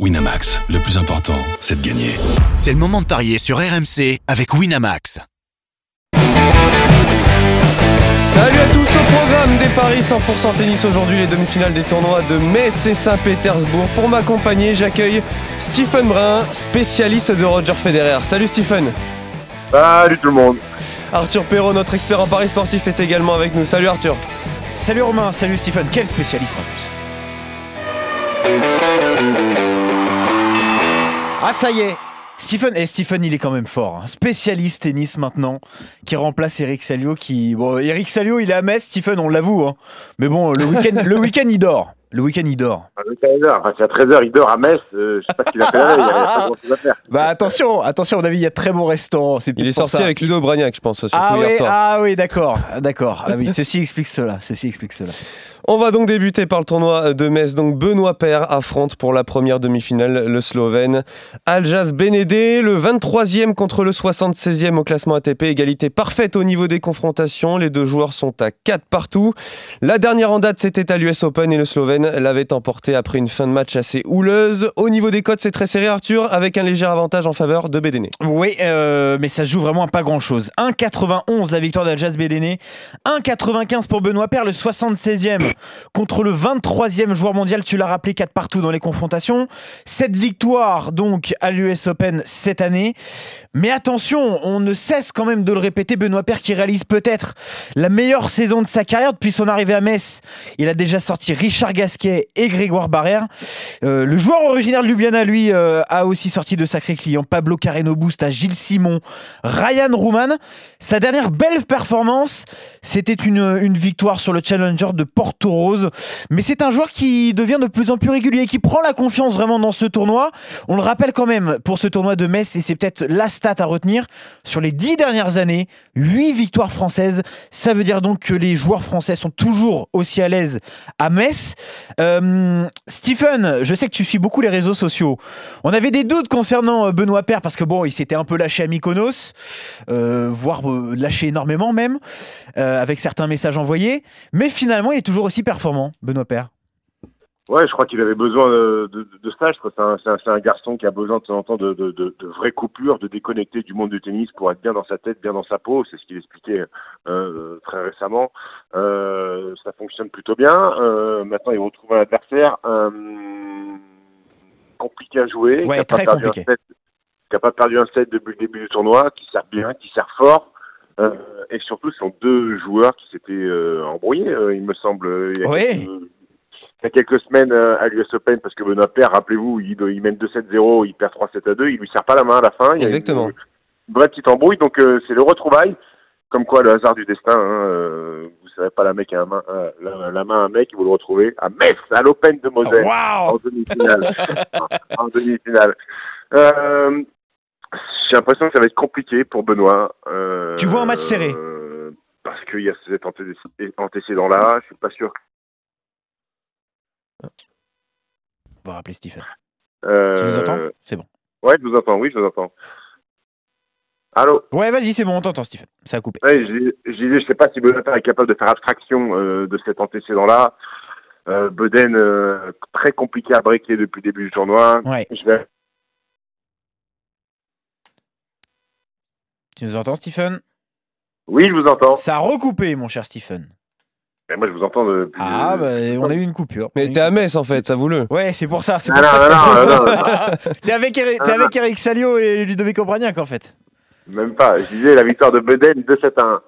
Winamax, le plus important, c'est de gagner. C'est le moment de parier sur RMC avec Winamax. Salut à tous au programme des paris 100% tennis aujourd'hui les demi-finales des tournois de Metz et Saint-Pétersbourg. Pour m'accompagner, j'accueille Stephen Brun, spécialiste de Roger Federer. Salut Stephen. Salut tout le monde. Arthur Perrault, notre expert en paris sportif, est également avec nous. Salut Arthur. Salut Romain, salut Stephen, quel spécialiste en plus. Ah ça y est, Stephen, et Stephen il est quand même fort, hein. spécialiste tennis maintenant, qui remplace Eric Salio. Qui, bon, Eric Salio il est à Metz, Stephen on l'avoue, hein. mais bon le week-end, le week-end il dort. Le week-end, il dort. À 13h, enfin, c'est à 13h, il dort à Metz. Euh, je sais pas ce qu'il a fait la veille, il n'y a pas grand-chose à faire. Bah attention, attention, à mon avis, il y a de très bons restaurants. C'est Il est sorti ça. avec Ludo Bragnac, je pense, surtout Ah hier oui, soir. ah oui, d'accord, d'accord. Ah oui, ceci explique cela, ceci explique cela. On va donc débuter par le tournoi de Metz. Donc Benoît Paire affronte pour la première demi-finale le Slovène Aljas Benedé, le 23e contre le 76e au classement ATP. Égalité parfaite au niveau des confrontations. Les deux joueurs sont à 4 partout. La dernière en date, c'était à l'US Open et le Slovène l'avait emporté après une fin de match assez houleuse. Au niveau des cotes, c'est très serré, Arthur, avec un léger avantage en faveur de Bédéné. Oui, euh, mais ça joue vraiment à pas grand-chose. 1,91 la victoire d'Aljas Bédéné, 1,95 pour Benoît Paire, le 76e contre le 23e joueur mondial, tu l'as rappelé, 4 partout dans les confrontations. Cette victoire donc à l'US Open cette année. Mais attention, on ne cesse quand même de le répéter, Benoît Paire qui réalise peut-être la meilleure saison de sa carrière depuis son arrivée à Metz. Il a déjà sorti Richard Et Grégoire Barrère. Euh, le joueur originaire de Ljubljana, lui, euh, a aussi sorti de sacrés clients. Pablo Carreno Boost à Gilles Simon, Ryan Rouman. Sa dernière belle performance, c'était une, victoire sur le Challenger de Porto Rose. Mais c'est un joueur qui devient de plus en plus régulier, qui prend la confiance vraiment dans ce tournoi. On le rappelle quand même pour ce tournoi de Metz, et c'est peut-être la stat à retenir. Sur les dix dernières années, 8 victoires françaises. Ça veut dire donc que les joueurs français sont toujours aussi à l'aise à Metz. Euh, Stephen, je sais que tu suis beaucoup les réseaux sociaux. On avait des doutes concernant euh, Benoît Paire parce que bon, il s'était un peu lâché à Mykonos, euh, voire lâché énormément même, avec certains messages envoyés. Mais finalement, il est toujours aussi performant, Benoît Paire. Ouais, je crois qu'il avait besoin de, de, de stage. quoi. C'est un, c'est un- c'est un garçon qui a besoin de temps en temps de, de, de, de vraies coupures, de déconnecter du monde du tennis pour être bien dans sa tête, bien dans sa peau. C'est ce qu'il expliquait euh, très récemment. Euh, ça fonctionne plutôt bien. Euh, maintenant, il retrouve un adversaire euh, compliqué à jouer, Ouais, qui a très pas perdu compliqué. un set, qui a pas perdu un set depuis le début du tournoi, qui sert bien, qui sert fort. Euh, et surtout, ce sont deux joueurs qui s'étaient euh, embrouillés, euh, il me semble. Il y a Oui. quelques- il y a quelques semaines euh, à l'US Open, parce que Benoît Paire, rappelez-vous, il, il mène 2-7-0, il perd 3-7 à 2, il lui serre pas la main à la fin. Il y a Exactement. Une, une vraie petite embrouille, donc euh, c'est le retrouvaille. Comme quoi, le hasard du destin, hein, euh, vous savez pas la, mec à la, main, euh, la, la main à un mec, vous le retrouvez à Metz, à l'Open de Moselle, en Waouh demi-finale. en demi-finale. J'ai l'impression que ça va être compliqué pour Benoît. Tu vois un match serré? Parce qu'il y a cet anté- antécédent-là, je suis pas sûr. On va rappeler Stephen. Euh, Tu nous entends? C'est bon. Ouais, je vous entends, oui, je vous entends. Allô? Ouais, vas-y, c'est bon, on t'entend, Stephen. Ça a coupé. Ouais, je, disais, je sais pas si Benoît Paire est capable de faire abstraction euh, de cet antécédent-là. Euh, Beden, euh, très compliqué à breaker depuis le début du tournoi. Ouais. Je vais... Tu nous entends, Stephen? Oui, je vous entends. Ça a recoupé, mon cher Stephen. Mais moi, je vous entends depuis... Ah, bah, on a eu une coupure. Mais t'es à Metz en fait, ça vous le. Ouais, c'est pour ça. C'est Non, pour non, ça. T'es avec, Eric- t'es non. avec Eric Salio et Ludovic Obraniak, en fait. Même pas. Je disais la victoire de Beden 2-7 à 1.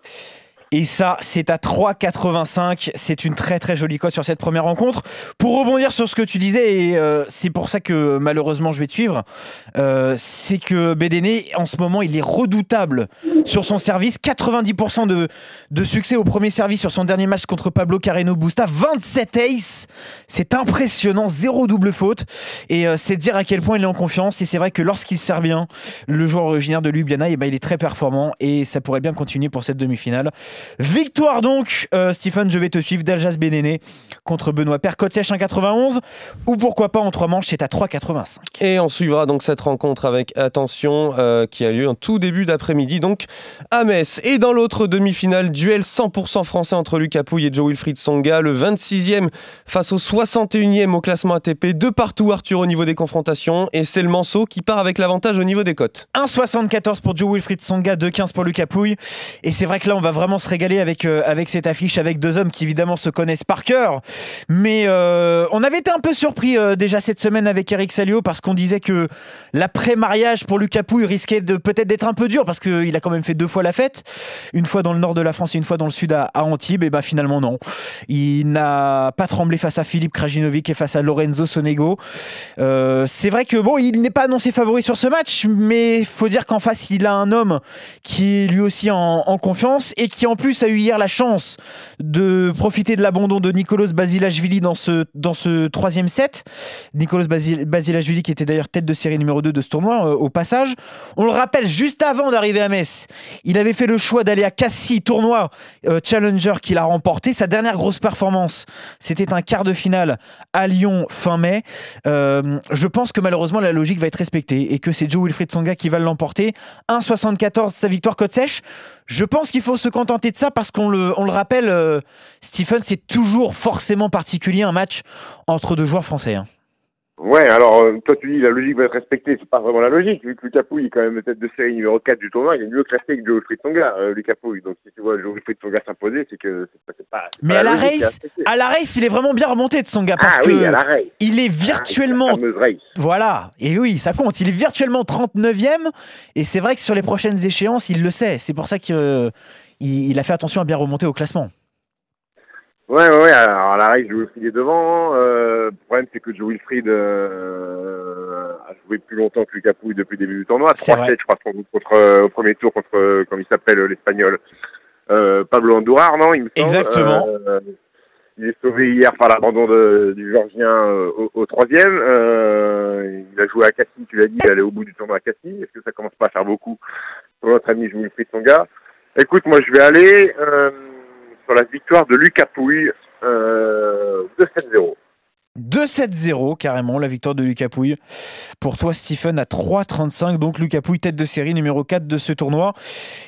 Et ça, c'est à 3,85. C'est une très très jolie cote sur cette première rencontre. Pour rebondir sur ce que tu disais, et euh, c'est pour ça que malheureusement je vais te suivre, euh, c'est que Bédéné, en ce moment, il est redoutable sur son service. 90% de, de succès au premier service sur son dernier match contre Pablo Carreno Busta. 27 aces. C'est impressionnant. Zéro double faute. Et euh, c'est dire à quel point il est en confiance. Et c'est vrai que lorsqu'il sert bien, le joueur originaire de Ljubljana, eh ben, il est très performant. Et ça pourrait bien continuer pour cette demi-finale. Victoire donc, euh, Stephen, je vais te suivre, d'Aljas Bénéné contre Benoît Père, côte sèche 1,91 ou pourquoi pas en trois manches, c'est à 3,85. Et on suivra donc cette rencontre avec attention euh, qui a lieu en tout début d'après-midi, donc à Metz. Et dans l'autre demi-finale, duel 100% français entre Lucas Pouille et Joe Wilfried Songa, le 26e face au 61e au classement ATP, de partout Arthur au niveau des confrontations, et c'est le Manceau qui part avec l'avantage au niveau des cotes. 1,74 pour Joe Wilfried Songa, 2,15 pour Lucas Pouille. Et c'est vrai que là, on va vraiment se régaler avec, euh, avec cette affiche, avec deux hommes qui évidemment se connaissent par cœur. Mais euh, on avait été un peu surpris euh, déjà cette semaine avec Eric Salio parce qu'on disait que l'après-mariage pour Lucas Pouille risquait peut-être d'être un peu dur parce qu'il a quand même fait deux fois la fête, une fois dans le nord de la France et une fois dans le sud à, Antibes. Et ben finalement non, il n'a pas tremblé face à Philippe Krajinovic et face à Lorenzo Sonego. c'est vrai que bon, il n'est pas annoncé favori sur ce match, mais faut dire qu'en face il a un homme qui est lui aussi en, en confiance et qui en plus a eu hier la chance de profiter de l'abandon de Nicolas Basilashvili dans ce, dans ce troisième set. Nicolas Basilashvili qui était d'ailleurs tête de série numéro 2 de ce tournoi euh, au passage. On le rappelle, juste avant d'arriver à Metz, il avait fait le choix d'aller à Cassis, tournoi euh, Challenger qu'il a remporté. Sa dernière grosse performance, c'était un quart de finale à Lyon fin mai. Euh, je pense que malheureusement la logique va être respectée et que c'est Joe Wilfried Songa qui va l'emporter. 1,74 sa victoire côte sèche. Je pense qu'il faut se contenter de ça parce qu'on le, on le rappelle, euh, Stephen, c'est toujours forcément particulier un match entre deux joueurs français. Hein. Ouais, alors euh, toi tu dis la logique va être respectée, c'est pas vraiment la logique, vu que Lucas Pouille est quand même tête de série numéro 4 du tournoi, il est mieux classé que Joe Wilfried Tsonga, euh, Lucas Pouille. Donc si tu vois Joe Wilfried Tsonga s'imposer, c'est que c'est pas, pas, Mais à la, race, à la race, il est vraiment bien remonté de Tsonga parce ah, que oui, à la race. il est ah, virtuellement ah, Voilà, et oui, ça compte, il est virtuellement 39e et c'est vrai que sur les prochaines échéances, il le sait, c'est pour ça qu'il il a fait attention à bien remonter au classement. Ouais, ouais, ouais. Alors, la règle, Joe Wilfried est devant. Euh, le problème, c'est que Joe Wilfried euh, a joué plus longtemps que Lucas Pouille depuis le début du tournoi. 3-7, je crois, contre, euh, au premier tour contre, comme il s'appelle, l'Espagnol. Euh, Pablo Andourar, non il me semble. Exactement. Il est sauvé hier par l'abandon du Georgien au, au, troisième. il a joué à Cassis, tu l'as dit, il est allé au bout du tournoi à Cassis. Est-ce que ça commence pas à faire beaucoup pour notre ami Joe Wilfried Songa Écoute, moi, je vais aller sur la victoire de Lucas Pouille euh, 2-7-0. 2-7-0 carrément la victoire de Lucas Pouille. Pour toi Stephen à 3-35 donc Lucas Pouille tête de série numéro 4 de ce tournoi.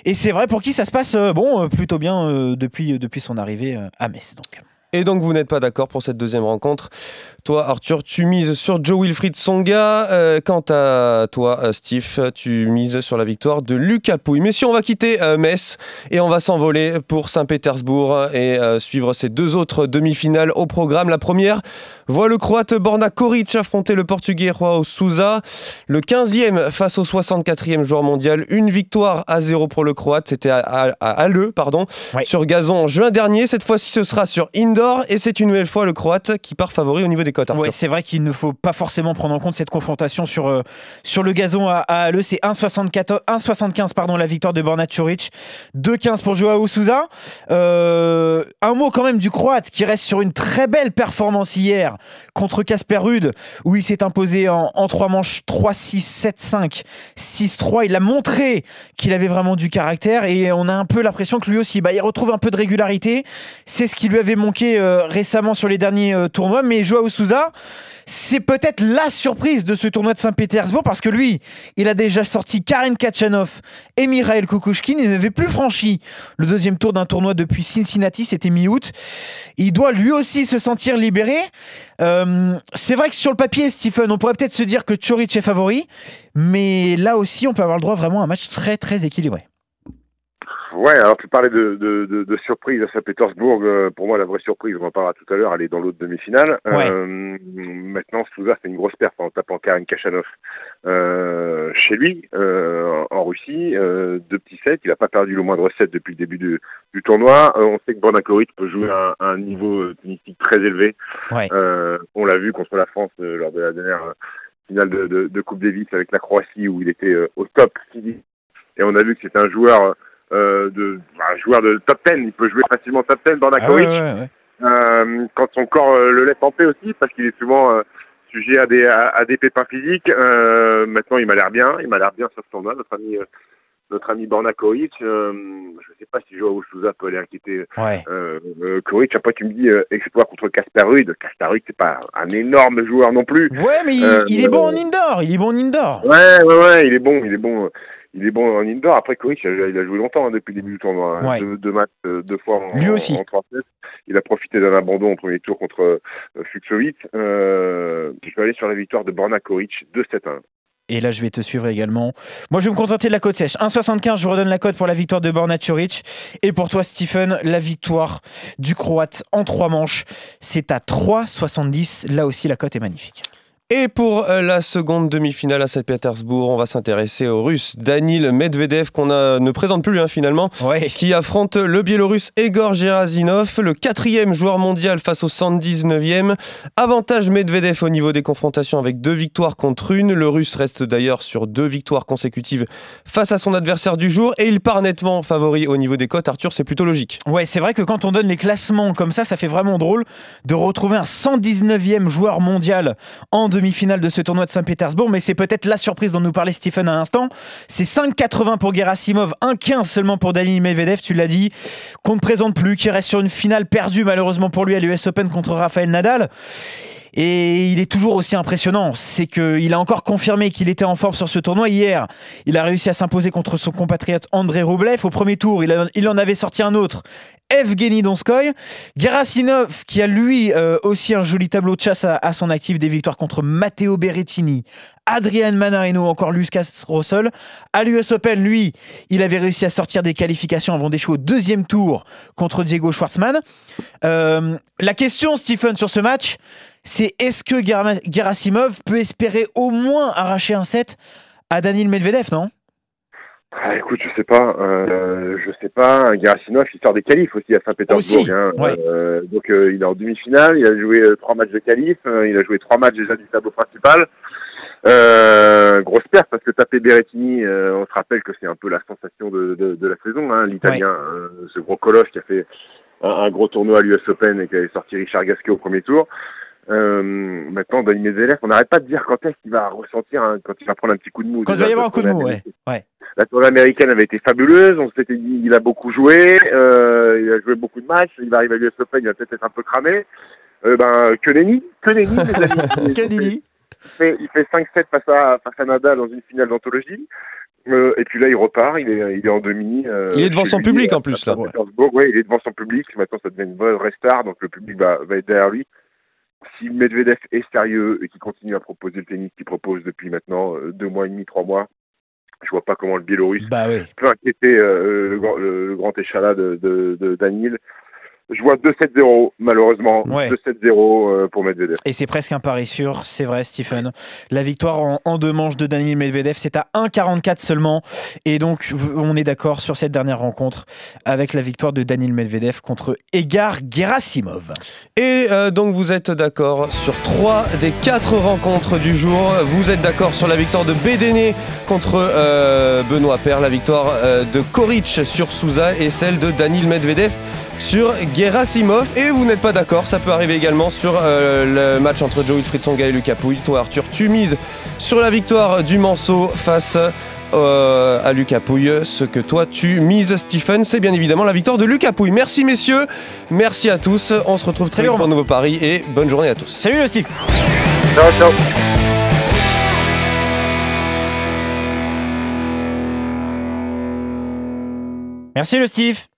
Et c'est vrai pour qui ça se passe euh, bon euh, plutôt bien euh, depuis, depuis son arrivée à Metz donc. Et donc vous n'êtes pas d'accord pour cette deuxième rencontre. Toi, Arthur, tu mises sur Joe Wilfried Songa. Euh, quant à toi, euh, Steve, tu mises sur la victoire de Lucas Pouille. Mais si on va quitter euh, Metz et on va s'envoler pour Saint-Pétersbourg et suivre ces deux autres demi-finales au programme. La première voit le Croate Borna Koric affronter le Portugais Joao Souza. Le 15e face au 64e joueur mondial. Une victoire à zéro pour le Croate. C'était à, à, pardon, sur gazon en juin dernier. Cette fois-ci, ce sera sur indoor et c'est une nouvelle fois le Croate qui part favori au niveau des cotes. Oui, c'est vrai qu'il ne faut pas forcément prendre en compte cette confrontation sur, euh, sur le gazon à, à C'est 1,75 pardon la victoire de Borna Coric, 2,15 pour Joao Souza. Euh, un mot quand même du Croate qui reste sur une très belle performance hier contre Casper Rude où il s'est imposé en, en 3 manches 3-6, 7-5, 6-3. Il a montré qu'il avait vraiment du caractère et on a un peu l'impression que lui aussi, bah, il retrouve un peu de régularité. C'est ce qui lui avait manqué euh, récemment sur les derniers euh, tournois, mais Joao Souza, c'est peut-être la surprise de ce tournoi de Saint-Pétersbourg parce que lui, il a déjà sorti Karen Kachanov et Mikhail Kukushkin. Il n'avait plus franchi le deuxième tour d'un tournoi depuis Cincinnati, c'était mi-août. Il doit lui aussi se sentir libéré. Euh, c'est vrai que sur le papier, Stephen, on pourrait peut-être se dire que Choric est favori, mais là aussi, on peut avoir le droit vraiment à un match très très équilibré. Ouais, alors tu parlais de, de, de, de surprise à Saint-Pétersbourg. Euh, pour moi, la vraie surprise, on en parlera tout à l'heure, elle est dans l'autre demi-finale. Euh, maintenant, Souza fait une grosse perte en tapant Karin Kachanov euh, chez lui, euh, en Russie. Euh, deux petits sets, il n'a pas perdu le moindre set depuis le début du, du tournoi. on sait que Bornakovic peut jouer à, un niveau tennistique très élevé. Ouais. on l'a vu contre la France lors de la dernière finale de, de, de Coupe Davis avec la Croatie, où il était au top et on a vu que c'est un joueur euh, de un joueur de top 10. Il peut jouer facilement top 10 dans la ah euh, quand son corps euh, le laisse en paix aussi, parce qu'il est souvent sujet à des, à, des pépins physiques. maintenant, il m'a l'air bien. Il m'a l'air bien sur ce tournoi, notre ami notre ami Borna Koric, euh, je sais pas si Joao Souza peut aller inquiéter Ouais. euh, euh, Koric. Après, tu me dis exploit contre. Casper Ruud, c'est pas un énorme joueur non plus. Ouais, mais il, il est bon en indoor. Il est bon en indoor. Ouais, ouais, ouais, il est bon, il est bon. Il est bon en indoor. Après, Koric, il a, joué longtemps hein, depuis le début du tournoi. hein. Ouais. Deux, deux matchs, euh, deux fois en, Lui aussi. en, en trois sets. Il a profité d'un abandon au premier tour contre euh, Fuxovic. Euh, je vais aller sur la victoire de Borna Koric, 2-7-1. Et là, je vais te suivre également. Moi, je vais me contenter de la cote sèche. 1,75, je redonne la cote pour la victoire de Borna Curic. Et pour toi, Stephen, la victoire du Croate en trois manches. C'est à 3,70. Là aussi, la cote est magnifique. Et pour euh, la seconde demi-finale à Saint-Pétersbourg, on va s'intéresser au russe Danil Medvedev, qu'on ne présente plus hein, finalement, Ouais. qui affronte le biélorusse Egor Gerasimov, le quatrième joueur mondial face au 119e. Avantage Medvedev au niveau des confrontations avec deux victoires contre une. Le russe reste d'ailleurs sur deux victoires consécutives face à son adversaire du jour et il part nettement favori au niveau des cotes. Arthur, c'est plutôt logique. Ouais, c'est vrai que quand on donne les classements comme ça, ça fait vraiment drôle de retrouver un 119e joueur mondial en demi-finale de ce tournoi de Saint-Pétersbourg. Mais c'est peut-être la surprise dont nous parlait Stephen à l'instant. C'est 5,80 pour Gerasimov, 1,15 seulement pour Daniil Medvedev, tu l'as dit, qu'on ne présente plus, qui reste sur une finale perdue malheureusement pour lui à l'US Open contre Rafael Nadal. Et il est toujours aussi impressionnant. C'est qu'il a encore confirmé qu'il était en forme sur ce tournoi. Hier, il a réussi à s'imposer contre son compatriote André Roublev. Au premier tour, il, en avait sorti un autre, Evgeny Donskoy. Gerasimov, qui a lui euh, aussi un joli tableau de chasse à, à son actif, des victoires contre Matteo Berrettini, Adrian Manarino, encore Lucas Russell. À l'US Open, lui, il avait réussi à sortir des qualifications avant d'échouer au deuxième tour contre Diego Schwartzmann. Euh, la question, Stephen, sur ce match, c'est est-ce que Gera- Gerasimov peut espérer au moins arracher un set à Daniil Medvedev, non? Ah, écoute, je sais pas, euh, je sais pas. Gerasimov, il sort des qualifs aussi à Saint-Pétersbourg. Hein. ouais. Euh, donc euh, il est en demi-finale, il a joué trois matchs de qualif, il a joué trois matchs déjà du tableau principal. Euh, grosse perte parce que taper Berrettini, euh, on se rappelle que c'est un peu la sensation de, de, de la saison, hein, l'Italien, euh, ce gros colosse qui a fait un, un gros tournoi à l'US Open et qui avait sorti Richard Gasquet au premier tour. Euh, maintenant, Dani Medvedev, on n'arrête pas de dire quand est-ce qu'il va ressentir, un- quand il va prendre un petit coup de mou. Quand il va y avoir un coup de mou, ouais. ouais. La tournée américaine avait été fabuleuse, on s'était dit il a beaucoup joué, euh, il a joué beaucoup de matchs, il va arriver à l'US Open, il va peut-être être un peu cramé. Euh, ben, que nenni, que nenni. Que nenni. Il fait, il fait 5-7 face à, face à Nadal dans une finale d'anthologie. Euh, et puis là, il repart, il est, il est en demi. euh, Il est devant son lui, public, en plus, là. Ouais, il est devant son public. Maintenant, ça devient une vraie vraie star, donc le public va, va être derrière lui. Si Medvedev est sérieux et qu'il continue à proposer le tennis qu'il propose depuis maintenant euh, deux mois et demi, trois mois, je vois pas comment le Biélorusse Bah oui. peut inquiéter euh, le, grand- le- le grand échalas de, de, de Danil. Je vois 2-7-0, malheureusement. Ouais. 2-7-0 euh, pour Medvedev. Et c'est presque un pari sûr, c'est vrai, Stephen. La victoire en, en deux manches de Daniil Medvedev, c'est à 1,44 seulement. Et donc, on est d'accord sur cette dernière rencontre avec la victoire de Daniil Medvedev contre Egar Gerasimov. Et euh, donc vous êtes d'accord sur trois des quatre rencontres du jour. Vous êtes d'accord sur la victoire de Bédéné contre euh, Benoît Paire, la victoire euh, de Koric sur Souza et celle de Danil Medvedev sur Gerasimov. Et vous n'êtes pas d'accord, ça peut arriver également sur euh, le match entre Joe Wilfried et Lucas Pouille. Toi Arthur, tu mises sur la victoire du Manceau face euh, à Lucas Pouille. Ce que toi tu mises, Stephen, c'est bien évidemment la victoire de Lucas Pouille. Merci messieurs, merci à tous. On se retrouve très Salut, vite pour un nouveau pari et bonne journée à tous. Salut le Steve Ciao, ciao. Merci le Steve